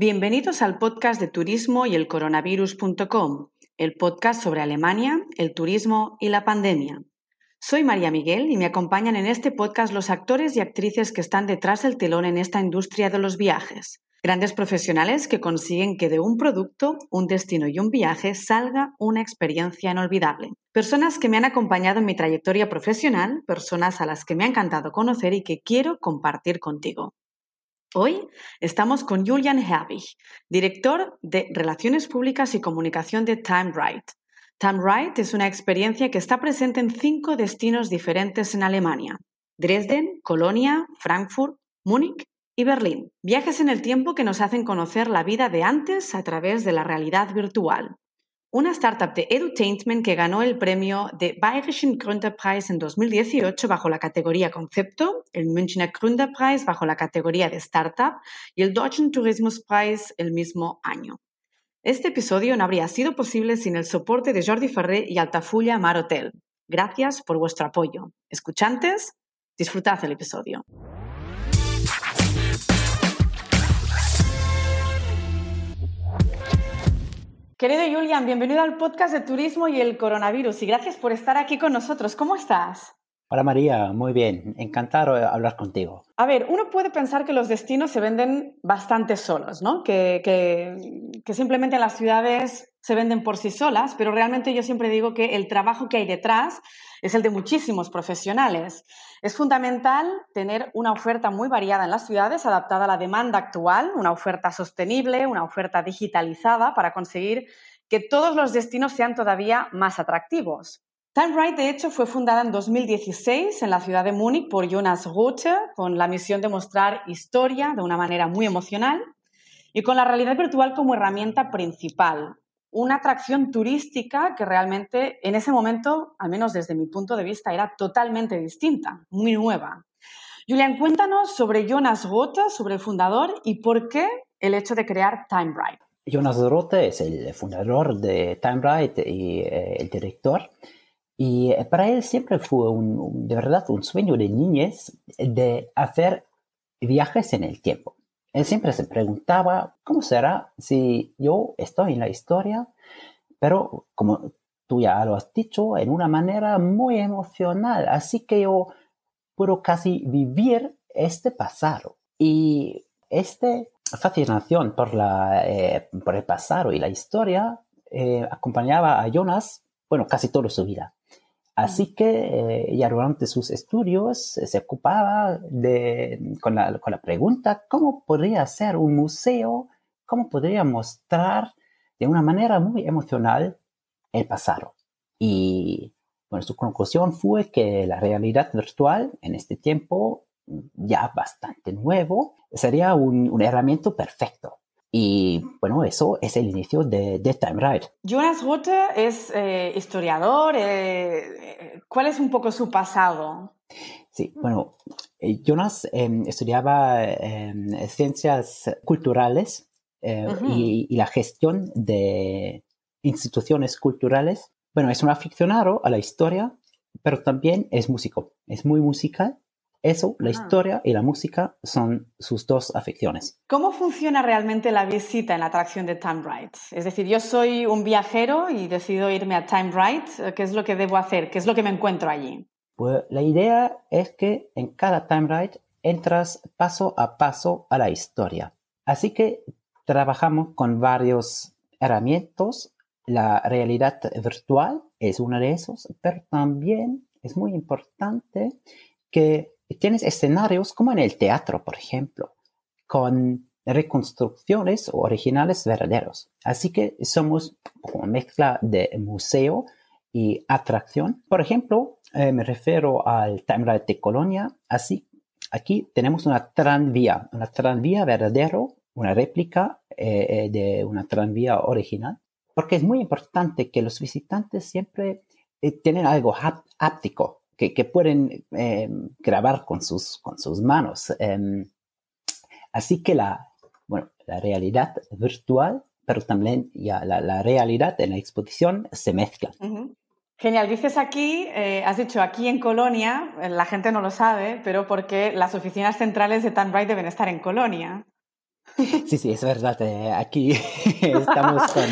Bienvenidos al podcast de turismo y el coronavirus.com, el podcast sobre Alemania, el turismo y la pandemia. Soy María Miguel y me acompañan en este podcast los actores y actrices que están detrás del telón en esta industria de los viajes. Grandes profesionales que consiguen que de un producto, un destino y un viaje salga una experiencia inolvidable. Personas que me han acompañado en mi trayectoria profesional, personas a las que me ha encantado conocer y que quiero compartir contigo. Hoy estamos con Julian Herbig, director de Relaciones Públicas y Comunicación de Time Right. Time Right es una experiencia que está presente en cinco destinos diferentes en Alemania. Dresden, Colonia, Frankfurt, Múnich y Berlín. Viajes en el tiempo que nos hacen conocer la vida de antes a través de la realidad virtual. Una startup de edutainment que ganó el premio de Bayerischen Gründerpreis en 2018 bajo la categoría Concepto, el Münchner Gründerpreis bajo la categoría de Startup y el Deutschen Tourismuspreis el mismo año. Este episodio no habría sido posible sin el soporte de Jordi Ferrer y Altafulla Mar Hotel. Gracias por vuestro apoyo. Escuchantes, disfrutad el episodio. Querido Julian, bienvenido al podcast de Turismo y el Coronavirus y gracias por estar aquí con nosotros. ¿Cómo estás? Hola María, muy bien, encantado de hablar contigo. A ver, uno puede pensar que los destinos se venden bastante solos, ¿no? Que, que, simplemente las ciudades se venden por sí solas, pero realmente yo siempre digo que el trabajo que hay detrás es el de muchísimos profesionales. Es fundamental tener una oferta muy variada en las ciudades, adaptada a la demanda actual, una oferta sostenible, una oferta digitalizada para conseguir que todos los destinos sean todavía más atractivos. Time de hecho, fue fundada en 2016 en la ciudad de Múnich por Jonas Ruthe, con la misión de mostrar historia de una manera muy emocional y con la realidad virtual como herramienta principal una atracción turística que realmente en ese momento, al menos desde mi punto de vista, era totalmente distinta, muy nueva. Julian, cuéntanos sobre Jonas Rothe, sobre el fundador y por qué el hecho de crear TimeBrite. Jonas Rothe es el fundador de TimeBrite y eh, el director. Y eh, para él siempre fue de verdad un sueño de niñez de hacer viajes en el tiempo. Él siempre se preguntaba, ¿cómo será si yo estoy en la historia? Pero como tú ya lo has dicho, en una manera muy emocional. Así que yo puedo casi vivir este pasado. Y esta fascinación por, la, eh, por el pasado y la historia eh, acompañaba a Jonas, bueno, casi toda su vida. Así que eh, ya durante sus estudios se ocupaba de, con, la, con la pregunta cómo podría ser un museo, cómo podría mostrar de una manera muy emocional el pasado. Y bueno, su conclusión fue que la realidad virtual en este tiempo ya bastante nuevo sería un, un herramienta perfecto y bueno, eso es el inicio de, de Time Ride. Jonas Rothe es eh, historiador. Eh, ¿Cuál es un poco su pasado? Sí, bueno, eh, Jonas em, estudiaba em, ciencias culturales y, y, la gestión de instituciones culturales. Bueno, es un aficionado a la historia, pero también es músico. Es muy musical eso, la historia y la música son sus dos aficiones. ¿Cómo funciona realmente la visita en la atracción de Time Ride? Es decir, yo soy un viajero y decido irme a Time Ride. ¿Qué es lo que debo hacer? ¿Qué es lo que me encuentro allí? Pues la idea es que en cada Time Ride entras paso a paso a la historia. Así que trabajamos con varios herramientas. La realidad virtual es una de esos, pero también es muy importante que tienes escenarios como en el teatro, por ejemplo, con reconstrucciones originales verdaderos. Así que somos una mezcla de museo y atracción. Por ejemplo, eh, me refiero al Timeline de Colonia. Así, aquí tenemos una tranvía, una tranvía verdadero, una réplica eh, eh, de una tranvía original, porque es muy importante que los visitantes siempre tienen algo áptico que, pueden em, grabar con sus, con sus manos. Em, así que la, bueno, la realidad virtual, pero también ya la, realidad en la exposición se mezclan. Genial, dices aquí, eh, has dicho aquí en Colonia, eh, la gente no lo sabe, pero porque las oficinas centrales de Tanbright deben estar en Colonia. Sí, sí, es verdad. Eh, aquí estamos con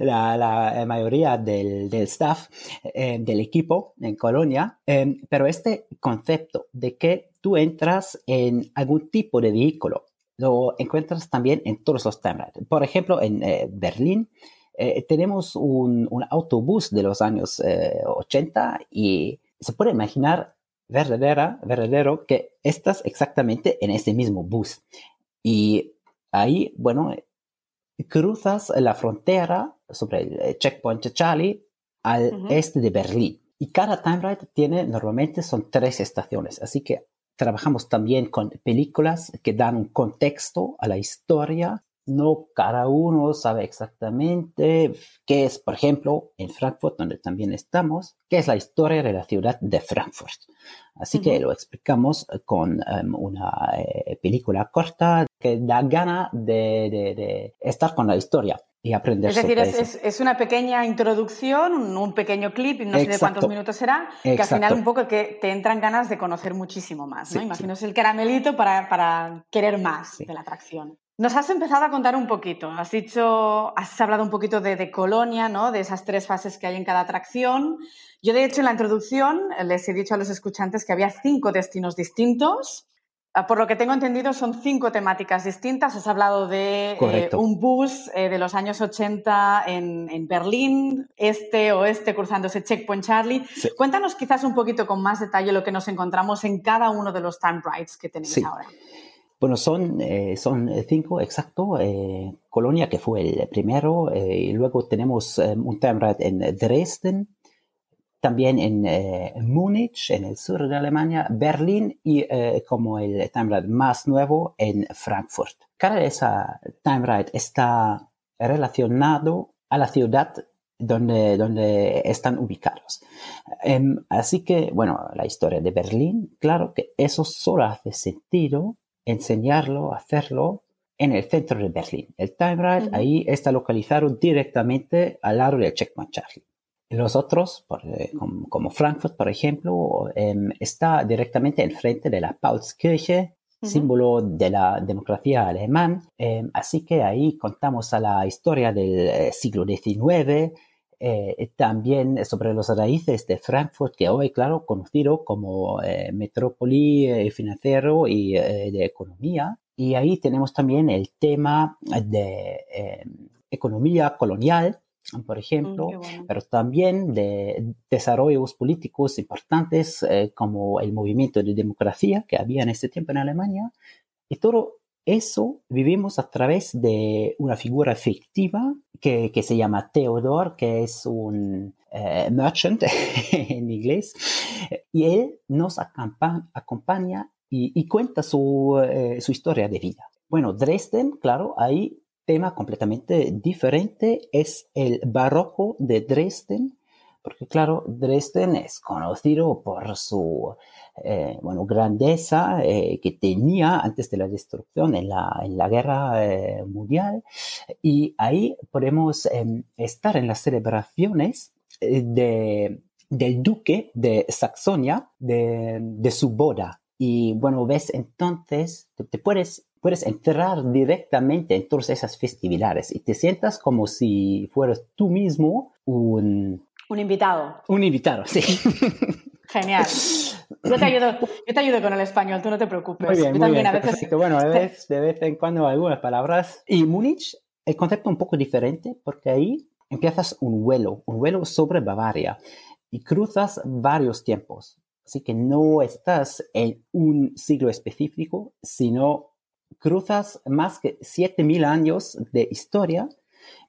la, mayoría del, staff eh, del equipo en Colonia, eh, pero este concepto de que tú entras en algún tipo de vehículo lo encuentras también en todos los temas. Por ejemplo, en Berlín tenemos un, un, autobús de los años 80 y se puede imaginar verdadera, verdadero que estás exactamente en ese mismo bus. Y ahí, bueno, cruzas la frontera sobre el eh, checkpoint Charlie al este de Berlín. Y cada time ride tiene, normalmente son tres estaciones, así que trabajamos también con películas que dan un contexto a la historia no cada uno sabe exactamente qué es, por ejemplo, en Frankfurt, donde también estamos, qué es la historia de la ciudad de Frankfurt. Así que lo explicamos con em, una eh, película corta que da gana de, estar con la historia y aprender. Es decir, es, una pequeña introducción, un, pequeño clip, no sé de cuántos minutos será, que al final un poco que te entran ganas de conocer muchísimo más. ¿no? Imagino es el caramelito para, querer más de la atracción. Nos has empezado a contar un poquito, has dicho, has hablado un poquito de, Colonia, ¿no? De esas tres fases que hay en cada atracción. Yo, de hecho, en la introducción les he dicho a los escuchantes que había cinco destinos distintos. Ah, por lo que tengo entendido, son cinco temáticas distintas. Has hablado de eh, un bus eh, de los años 80 en, Berlín, este o este cruzando ese Checkpoint Charlie. Cuéntanos quizás un poquito con más detalle lo que nos encontramos en cada uno de los time rides que tenemos ahora. Bueno, son, eh, son cinco, exacto. Eh, Colonia, que fue el primero, eh, y luego tenemos un time en Dresden, también en Múnich, en el sur de Alemania, Berlín y como el time más nuevo en Frankfurt. Cada esa time está relacionado a la ciudad donde, donde están ubicados. Em, así que, bueno, la historia de Berlín, claro que eso solo hace sentido enseñarlo, hacerlo en el centro de Berlín. El Time Ride ahí está localizado directamente al lado del Checkpoint Charlie. Los otros, eh, como, Frankfurt, por ejemplo, em, está directamente enfrente de la Paulskirche, símbolo de la democracia alemán. Em, así que ahí contamos a la historia del eh, siglo XIX, eh, también sobre los raíces de Frankfurt, que hoy, claro, conocido como eh, metrópoli eh, financiero y de economía. Y ahí tenemos también el tema de economía colonial, por ejemplo, mm, pero también de desarrollos políticos importantes como el movimiento de democracia que había en ese tiempo en Alemania. Y todo eso vivimos a través de una figura fictiva que, se llama Theodore, que es un eh, merchant en inglés, y él nos acompaña y, cuenta su, eh, su historia de vida. Bueno, Dresden, claro, hay tema completamente diferente, es el barroco de Dresden, porque claro, Dresden es conocido por su eh, bueno, grandeza eh, que tenía antes de la destrucción en la, en la guerra eh, mundial. Y ahí podemos em, estar en las celebraciones de, del duque de Saxonia de, de, su boda. Y bueno, ves entonces, te, puedes puedes entrar directamente en todas esas festividades y te sientas como si fueras tú mismo un, un invitado. Un invitado, sí. Genial. Yo te ayudo, yo te ayudo con el español, tú no te preocupes. Muy bien, muy bien, a veces... Bueno, de vez, de vez en cuando algunas palabras. Y Múnich, el concepto un poco diferente, porque ahí empiezas un vuelo, un vuelo sobre Bavaria y cruzas varios tiempos. Así que no estás en un siglo específico, sino cruzas más que 7000 años de historia.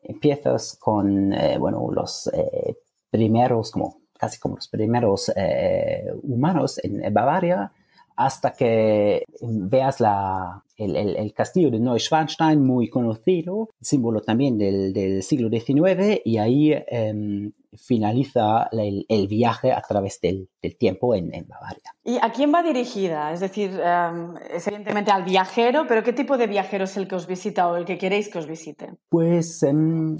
Empiezas con, eh, bueno, los eh, primeros, como casi como los primeros eh, humanos en Bavaria, hasta que veas la, el, castillo de Neuschwanstein, muy conocido, símbolo también del, siglo XIX, y ahí em, finaliza el, viaje a través del, tiempo en, Bavaria. ¿Y a quién va dirigida? Es decir, em, es evidentemente al viajero, pero ¿qué tipo de viajero es el que os visita o el que queréis que os visite? Pues em,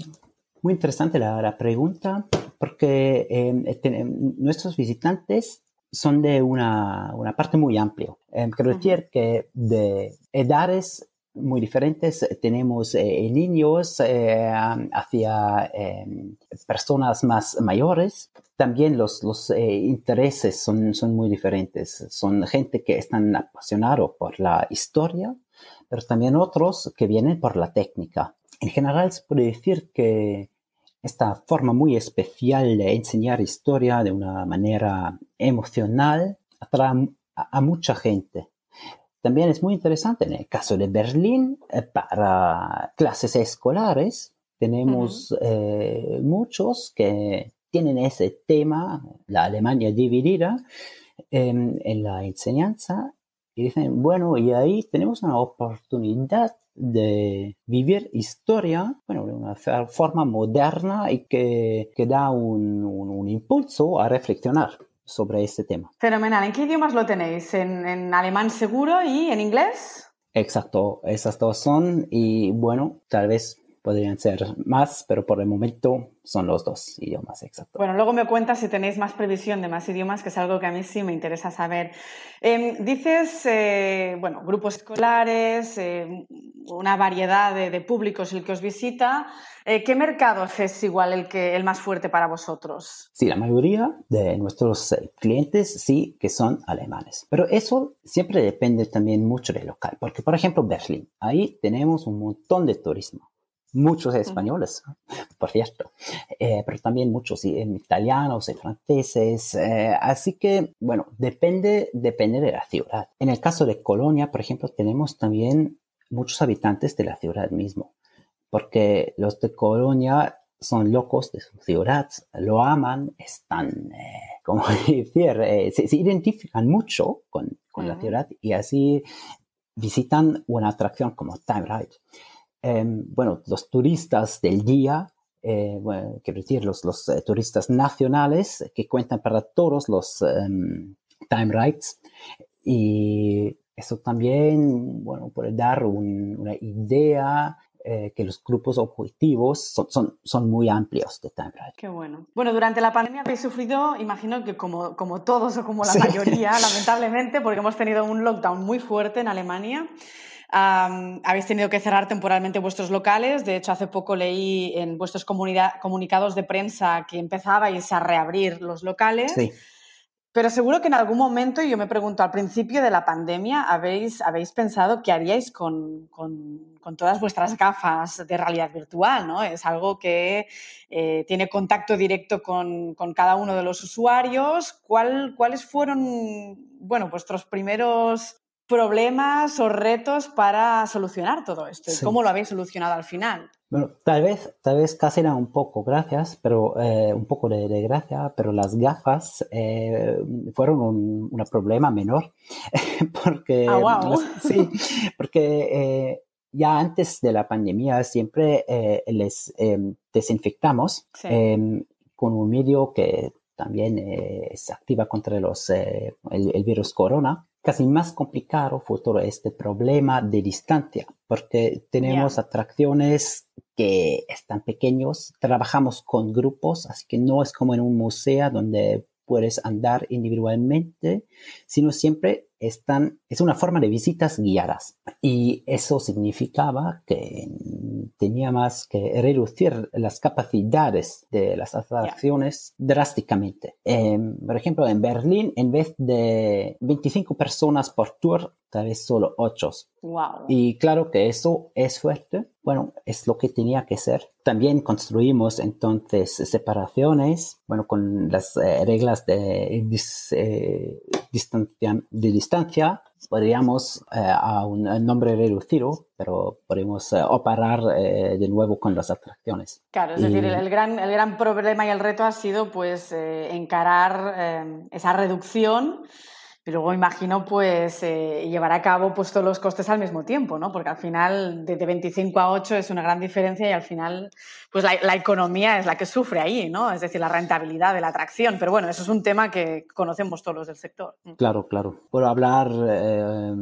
muy interesante la, pregunta, porque este, nuestros visitantes son de una, una parte muy amplia. Eh, quiero decir que de edades muy diferentes. Tenemos eh, niños eh, hacia em, personas más mayores. También los, los eh, intereses son, son muy diferentes. Son gente que están apasionados por la historia, pero también otros que vienen por la técnica. En general se puede decir que esta forma muy especial de enseñar historia de una manera emocional atrae a mucha gente. También es muy interesante en el caso de Berlín, eh, para clases escolares, tenemos eh, muchos que tienen ese tema, la Alemania dividida, em, en la enseñanza, y dicen, bueno, y ahí tenemos una oportunidad de vivir historia, bueno, de una forma moderna y que, que da un impulso a reflexionar sobre este tema. Fenomenal. ¿En qué idiomas lo tenéis? ¿En, alemán seguro y en inglés? Exacto, esas dos son y bueno, tal vez podrían ser más, pero por el momento son los dos idiomas exactos. Bueno, luego me cuentas si tenéis más previsión de más idiomas, que es algo que a mí sí me interesa saber. Em, dices, eh, bueno, grupos escolares, eh, una variedad de, públicos el que os visita. Eh, ¿Qué mercados es igual el, que, el más fuerte para vosotros? Sí, la mayoría de nuestros clientes sí que son alemanes, pero eso siempre depende también mucho del local, porque por ejemplo Berlín, ahí tenemos un montón de turismo muchos españoles, por cierto, eh, pero también muchos italianos y franceses. Eh, así que, bueno, depende, depende de la ciudad. En el caso de Colonia, por ejemplo, tenemos también muchos habitantes de la ciudad mismo, porque los de Colonia son locos de su ciudad, lo aman, están, eh, como decir, se, identifican mucho con, con la ciudad y así visitan una atracción como Time Ride. Em, bueno, los turistas del día, eh, quiero decir, los, los eh, turistas nacionales que cuentan para todos los em, time rides y eso también, bueno, puede dar una idea eh, que los grupos objetivos son, son, son, muy amplios de time ride. Qué bueno. Bueno, durante la pandemia habéis sufrido, imagino que como, como todos o como la mayoría, lamentablemente, porque hemos tenido un lockdown muy fuerte en Alemania habéis tenido que cerrar temporalmente vuestros locales. De hecho, hace poco leí en vuestros comunicados de prensa que empezabais a reabrir los locales. Sí. Pero seguro que en algún momento, y yo me pregunto, al principio de la pandemia, habéis, habéis pensado qué haríais con, con, con, todas vuestras gafas de realidad virtual, ¿no? Es algo que eh, tiene contacto directo con, con, cada uno de los usuarios. ¿Cuál, ¿Cuáles fueron, bueno, vuestros primeros problemas o retos para solucionar todo esto? ¿Y cómo lo habéis solucionado al final? Bueno, tal vez, tal vez casi era un poco gracias, pero eh, un poco de, gracia, pero las gafas eh, fueron un, problema menor, porque ah, sí, porque eh, ya antes de la pandemia siempre les desinfectamos con un medio que también se activa contra los el virus corona casi más complicado fue todo este problema de distancia, porque tenemos atracciones que están pequeños, trabajamos con grupos, así que no es como en un museo donde puedes andar individualmente, sino siempre están, es una forma de visitas guiadas. Y eso significaba que teníamos que reducir las capacidades de las atracciones drásticamente. Em, por ejemplo, en Berlín, en vez de 25 personas por tour, tal vez solo 8. Wow. Y claro que eso es fuerte. Bueno, es lo que tenía que ser. También construimos entonces separaciones, bueno, con las eh, reglas de, eh, distancia, de distancia podríamos eh, a un nombre reducido, pero podemos eh, operar eh, de nuevo con las atracciones. Claro, es decir, el, gran, el gran problema y el reto ha sido pues encarar esa reducción y luego imagino pues eh, llevar a cabo pues todos los costes al mismo tiempo, ¿no? Porque al final de, 25 a 8 es una gran diferencia y al final pues la, economía es la que sufre ahí, ¿no? Es decir, la rentabilidad de la atracción. Pero bueno, eso es un tema que conocemos todos los del sector. Mm. Claro, claro. Puedo hablar eh,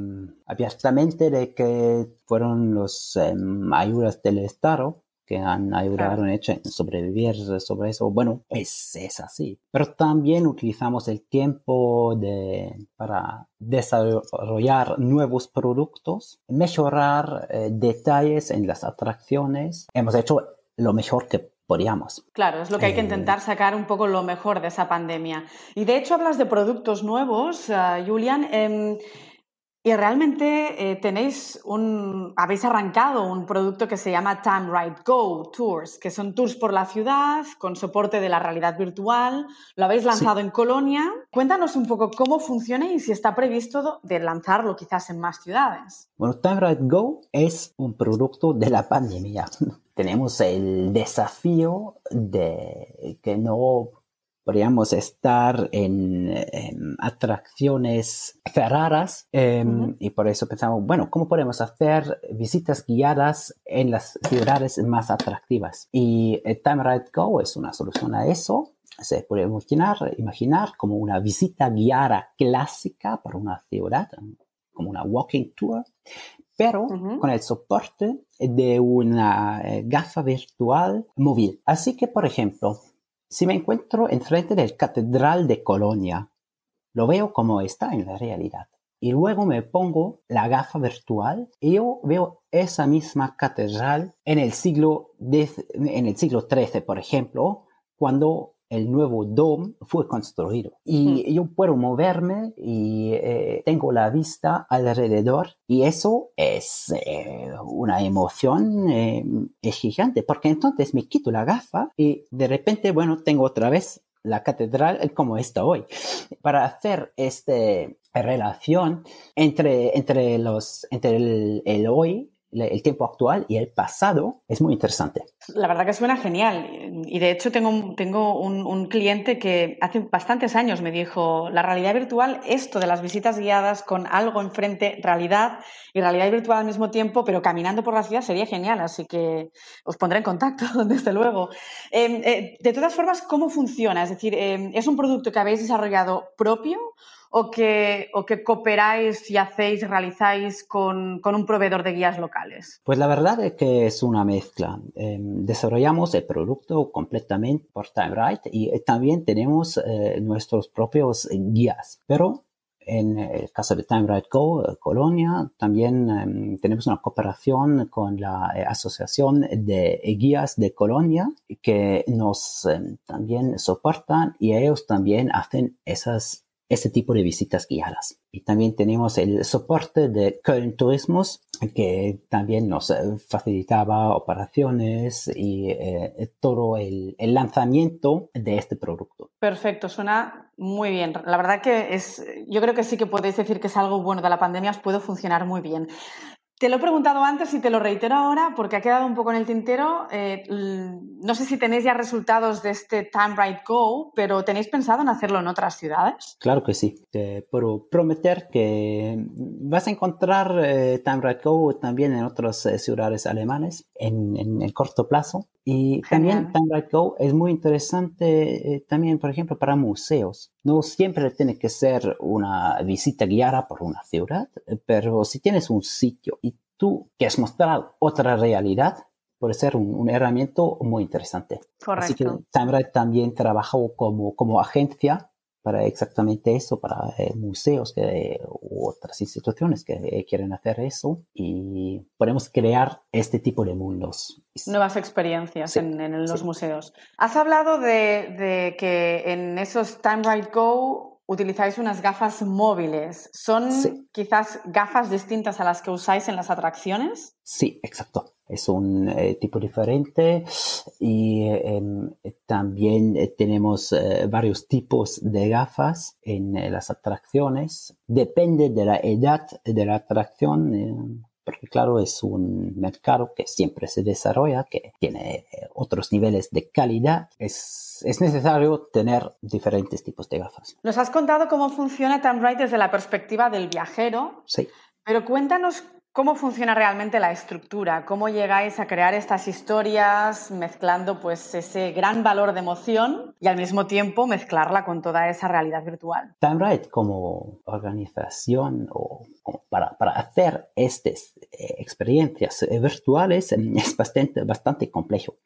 abiertamente de que fueron las em, ayudas del Estado que han ayudado a sobrevivir sobre eso. Bueno, es, es así. Pero también utilizamos el tiempo de, para desarrollar nuevos productos, mejorar eh, detalles en las atracciones. Hemos hecho lo mejor que podíamos. Claro, es lo que hay que eh, intentar sacar un poco lo mejor de esa pandemia. Y de hecho hablas de productos nuevos, uh, Julian. Em, y realmente eh, tenéis un, habéis arrancado un producto que se llama Time Right Go Tours, que son tours por la ciudad con soporte de la realidad virtual. Lo habéis lanzado en Colonia. Cuéntanos un poco cómo funciona y si está previsto de lanzarlo quizás en más ciudades. Bueno, Time Right Go es un producto de la pandemia. Tenemos el desafío de que no podríamos estar en, atracciones cerradas em, y por eso pensamos, bueno, ¿cómo podemos hacer visitas guiadas en las ciudades más atractivas? Y el Time Ride Go es una solución a eso. Se puede imaginar, imaginar como una visita guiada clásica para una ciudad, como una walking tour, pero con el soporte de una eh, gafa virtual móvil. Así que, por ejemplo, si me encuentro enfrente del Catedral de Colonia, lo veo como está en la realidad. Y luego me pongo la gafa virtual y yo veo esa misma catedral en el siglo, en el siglo XIII, por ejemplo, cuando el nuevo DOM fue construido. Y yo puedo moverme y eh, tengo la vista alrededor y eso es eh, una emoción eh, gigante porque entonces me quito la gafa y de repente, bueno, tengo otra vez la catedral como está hoy. Para hacer esta relación entre, entre, los, entre el hoy el tiempo actual y el pasado es muy interesante. La verdad que suena genial. Y de hecho tengo, tengo un, cliente que hace bastantes años me dijo, la realidad virtual, esto de las visitas guiadas con algo enfrente, realidad y realidad virtual al mismo tiempo, pero caminando por la ciudad sería genial. Así que os pondré en contacto, desde luego. Em, eh, de todas formas, ¿cómo funciona? Es decir, em, ¿es un producto que habéis desarrollado propio? O que, o que cooperáis y hacéis, realizáis con, con, un proveedor de guías locales? Pues la verdad es que es una mezcla. Em, desarrollamos el producto completamente por TimeRight y eh, también tenemos eh, nuestros propios guías, pero en el caso de Time Right Go, eh, Colonia, también em, tenemos una cooperación con la Asociación de Guías de Colonia que nos em, también soportan y ellos también hacen esas este tipo de visitas guiadas. Y también tenemos el soporte de Köln Turismos, que también nos eh, facilitaba operaciones y eh, todo el, el, lanzamiento de este producto. Perfecto, suena muy bien. La verdad que es, yo creo que sí que podéis decir que es algo bueno de la pandemia, os puede funcionar muy bien. Te lo he preguntado antes y te lo reitero ahora porque ha quedado un poco en el tintero. Eh, no sé si tenéis ya resultados de este Time Right Go, pero ¿tenéis pensado en hacerlo en otras ciudades? Claro que sí. Te puedo prometer que vas a encontrar eh, Time Right Go también en otras eh, ciudades alemanes en, en, el corto plazo. Y también Time Right Go es muy interesante también, por ejemplo, para museos. No siempre tiene que ser una visita guiada por una ciudad, pero si tienes un sitio y tú quieres mostrar otra realidad, puede ser un, un herramienta muy interesante. Correcto. Así que Time también trabajó como, como agencia para exactamente eso, para eh, museos que, u otras instituciones que quieren hacer eso y podemos crear este tipo de mundos. Nuevas experiencias en, los museos. Has hablado de, de, que en esos Time Right Go utilizáis unas gafas móviles. ¿Son quizás gafas distintas a las que usáis en las atracciones? Sí, exacto. Es un eh, tipo diferente y em, también eh, tenemos eh, varios tipos de gafas en las atracciones. Depende de la edad de la atracción porque claro, es un mercado que siempre se desarrolla, que tiene otros niveles de calidad. Es, es necesario tener diferentes tipos de gafas. Nos has contado cómo funciona Right desde la perspectiva del viajero. Sí. Pero cuéntanos ¿Cómo funciona realmente la estructura? ¿Cómo llegáis a crear estas historias mezclando pues ese gran valor de emoción y al mismo tiempo mezclarla con toda esa realidad virtual? TimeRight como organización o para, para hacer estos experiencias virtuales es bastante, bastante complejo,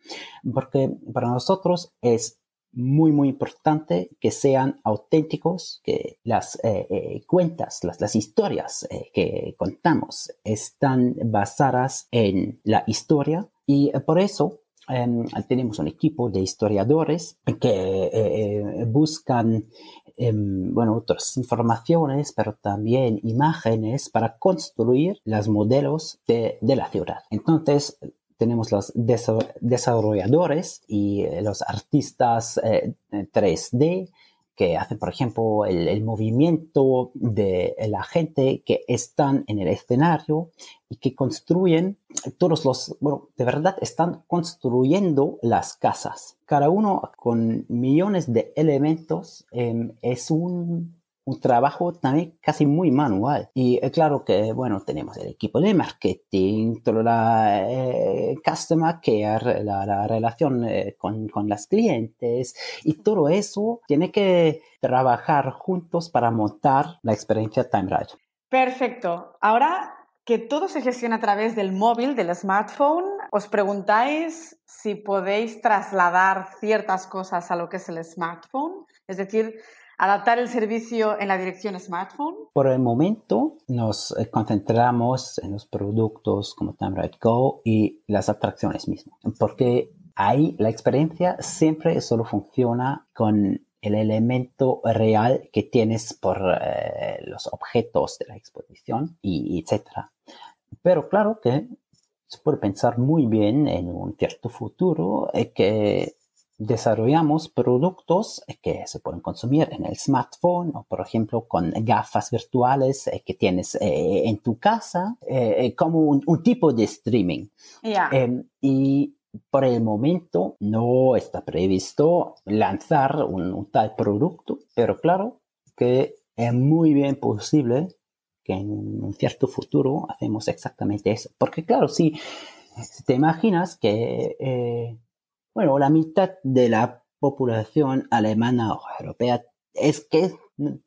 porque para nosotros es muy, muy importante que sean auténticos, que las eh, eh, cuentas, las, las historias eh, que contamos están basadas en la historia y por eso em, tenemos un equipo de historiadores que buscan em, bueno, otras informaciones, pero también imágenes para construir los modelos de, de la ciudad. Entonces, tenemos los desarrolladores y eh, los artistas 3D eh, que hacen, por ejemplo, el, movimiento de la gente que están en el escenario y que construyen todos los, bueno, de verdad están construyendo las casas. Cada uno con millones de elementos em, es un un trabajo también casi muy manual. Y eh, claro que, bueno, tenemos el equipo de marketing, toda la eh, customer care, la, relación eh, con, con las clientes y todo eso tiene que trabajar juntos para montar la experiencia TimeRide. Perfecto. Ahora que todo se gestiona a través del móvil, del smartphone, os preguntáis si podéis trasladar ciertas cosas a lo que es el smartphone. Es decir, adaptar el servicio en la dirección smartphone? Por el momento nos eh, concentramos en los productos como TimeRide Go y las atracciones mismas, porque ahí la experiencia siempre solo funciona con el elemento real que tienes por eh, los objetos de la exposición y etcétera. Pero claro que se puede pensar muy bien en un cierto futuro eh, que desarrollamos productos que se pueden consumir en el smartphone o, por ejemplo, con gafas virtuales eh, que tienes eh, en tu casa, eh, como un, tipo de streaming. Em, y por el momento no está previsto lanzar un, tal producto, pero claro que es muy bien posible que en un cierto futuro hacemos exactamente eso. Porque claro, si, si te imaginas que bueno, la mitad de la población alemana o europea es que es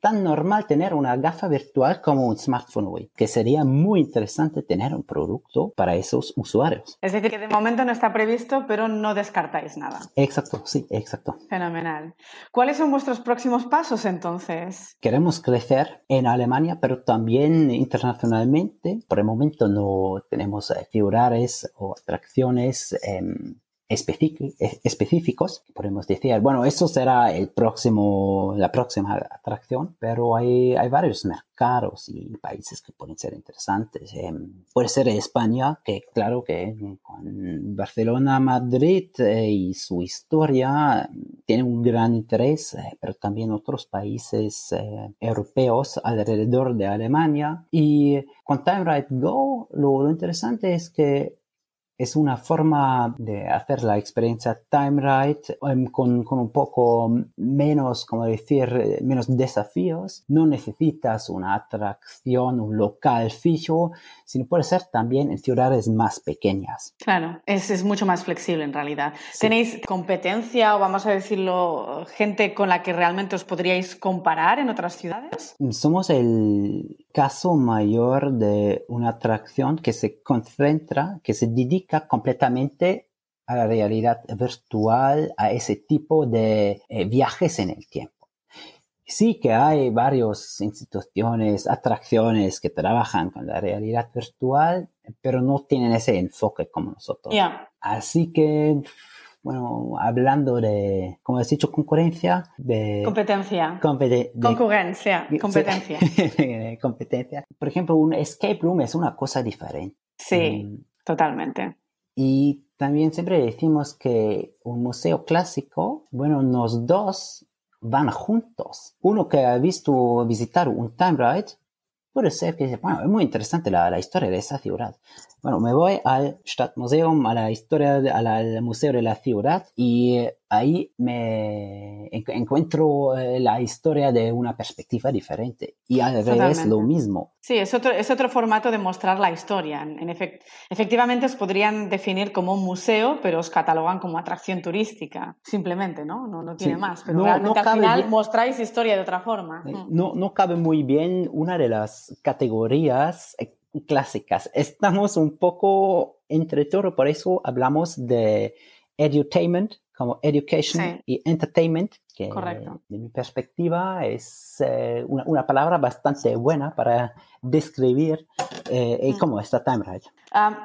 tan normal tener una gafa virtual como un smartphone hoy, que sería muy interesante tener un producto para esos usuarios. Es decir, que de momento no está previsto, pero no descartáis nada. Exacto, sí, exacto. Fenomenal. ¿Cuáles son vuestros próximos pasos entonces? Queremos crecer en Alemania, pero también internacionalmente. Por el momento no tenemos eh, figurares o atracciones específicos, podemos decir, bueno, eso será el próximo, la próxima atracción, pero hay, hay varios mercados y países que pueden ser interesantes. Em, puede ser España, que claro que con Barcelona, Madrid eh, y su historia tiene un gran interés, eh, pero también otros países eh, europeos alrededor de Alemania. Y con Time Right Go, lo interesante es que es una forma de hacer la experiencia time ride em, con, con, un poco menos, como decir, menos desafíos. No necesitas una atracción, un local fijo, sino puede ser también en ciudades más pequeñas. Claro, es, es mucho más flexible en realidad. ¿Tenéis competencia o vamos a decirlo, gente con la que realmente os podríais comparar en otras ciudades? Somos el caso mayor de una atracción que se concentra, que se dedica completamente a la realidad virtual, a ese tipo de eh, viajes en el tiempo. Sí que hay varias instituciones, atracciones que trabajan con la realidad virtual, pero no tienen ese enfoque como nosotros. Así que bueno, hablando de, como has dicho, concurrencia, de... Competencia. Concurrencia, competencia. competencia. Por ejemplo, un escape room es una cosa diferente. Sí, mm. totalmente. Y también siempre decimos que un museo clásico, bueno, los dos van juntos. Uno que ha visto visitar un time ride puede ser que, bueno, es muy interesante la, la historia de esa ciudad. Bueno, me voy al Stadtmuseum, a la historia, al Museo de la Ciudad y ahí me encuentro eh, la historia de una perspectiva diferente y al revés lo mismo. Sí, es otro, es otro formato de mostrar la historia. En efectivamente os podrían definir como un museo, pero os catalogan como atracción turística, simplemente, ¿no? No, no tiene más, pero realmente al final mostráis historia de otra forma. Mm. No, no cabe muy bien una de las categorías clásicas. Estamos un poco entre todo, por eso hablamos de edutainment como education y entertainment, que de mi perspectiva es eh, una, palabra bastante buena para describir eh, mm. cómo está Time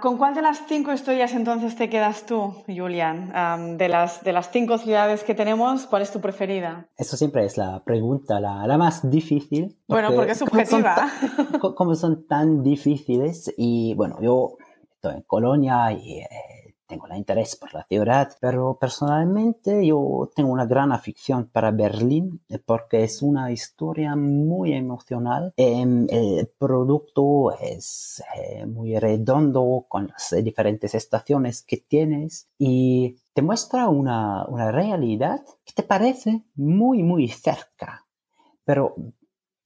¿Con cuál de las cinco historias entonces te quedas tú, Julian? de, las, de las cinco ciudades que tenemos, ¿cuál es tu preferida? Eso siempre es la pregunta, la, la más difícil. bueno, porque es subjetiva. Como son, tan difíciles y bueno, yo estoy en Colonia y... Eh, tengo el interés por la ciudad, pero personalmente yo tengo una gran afición para Berlín eh, porque es una historia muy emocional. Em, el producto es eh, muy redondo con las diferentes estaciones que tienes y te muestra una, una realidad que te parece muy, muy cerca, pero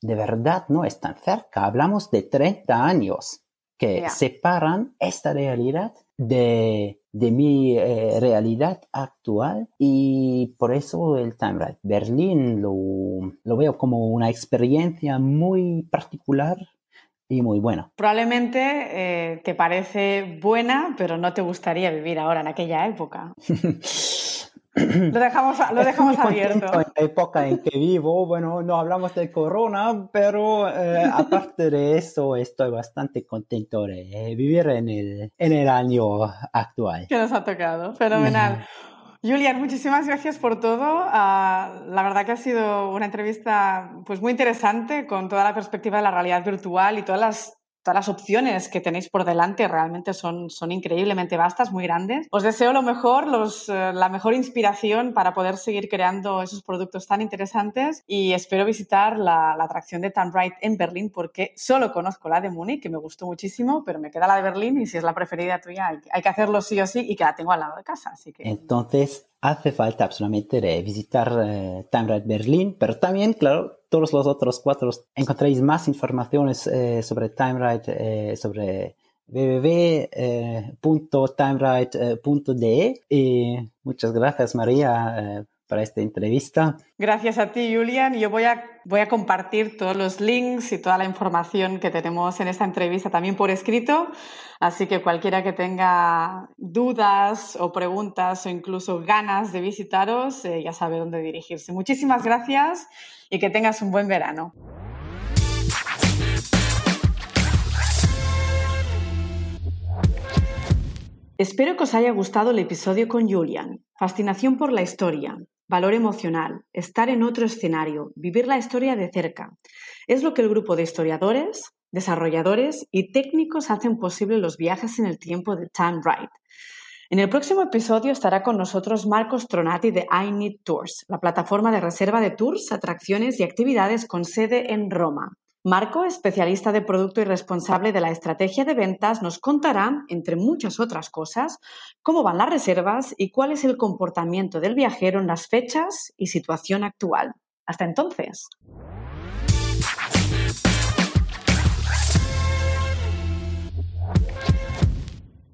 de verdad no es tan cerca. Hablamos de 30 años que separan esta realidad de, de mi eh, realidad actual y por eso el Time Berlín lo, lo veo como una experiencia muy particular y muy buena. Probablemente eh, te parece buena, pero no te gustaría vivir ahora en aquella época. Lo dejamos, lo dejamos abierto. En la época en que vivo, bueno, no hablamos de corona, pero eh, aparte de eso, estoy bastante contento de vivir en el, en el año actual. Que nos ha tocado, fenomenal. Julian, muchísimas gracias por todo. Ah, la verdad que ha sido una entrevista pues, muy interesante con toda la perspectiva de la realidad virtual y todas las todas las opciones que tenéis por delante realmente son, son increíblemente vastas, muy grandes. Os deseo lo mejor, los, eh, la mejor inspiración para poder seguir creando esos productos tan interesantes y espero visitar la, la atracción de Tanbright en Berlín porque solo conozco la de Múnich, que me gustó muchísimo, pero me queda la de Berlín y si es la preferida tuya hay, hay que hacerlo sí o sí y que la tengo al lado de casa. Así que... Entonces, hace falta absolutamente visitar eh, Berlín, pero también, claro, todos los otros cuatro encontréis más informaciones eh, sobre TimeRide, eh, sobre www.timeride.de. Eh, y muchas gracias, María para esta entrevista. Gracias a ti, Julian. Yo voy a, voy a compartir todos los links y toda la información que tenemos en esta entrevista también por escrito. Así que cualquiera que tenga dudas o preguntas o incluso ganas de visitaros, eh, ya sabe dónde dirigirse. Muchísimas gracias y que tengas un buen verano. Espero que os haya gustado el episodio con Julian. Fascinación por la historia, valor emocional, estar en otro escenario, vivir la historia de cerca. Es lo que el grupo de historiadores, desarrolladores y técnicos hacen posible los viajes en el tiempo de Time Ride. En el próximo episodio estará con nosotros Marcos Tronati de I Need Tours, la plataforma de reserva de tours, atracciones y actividades con sede en Roma. Marco, especialista de producto y responsable de la estrategia de ventas, nos contará, entre muchas otras cosas, cómo van las reservas y cuál es el comportamiento del viajero en las fechas y situación actual. Hasta entonces.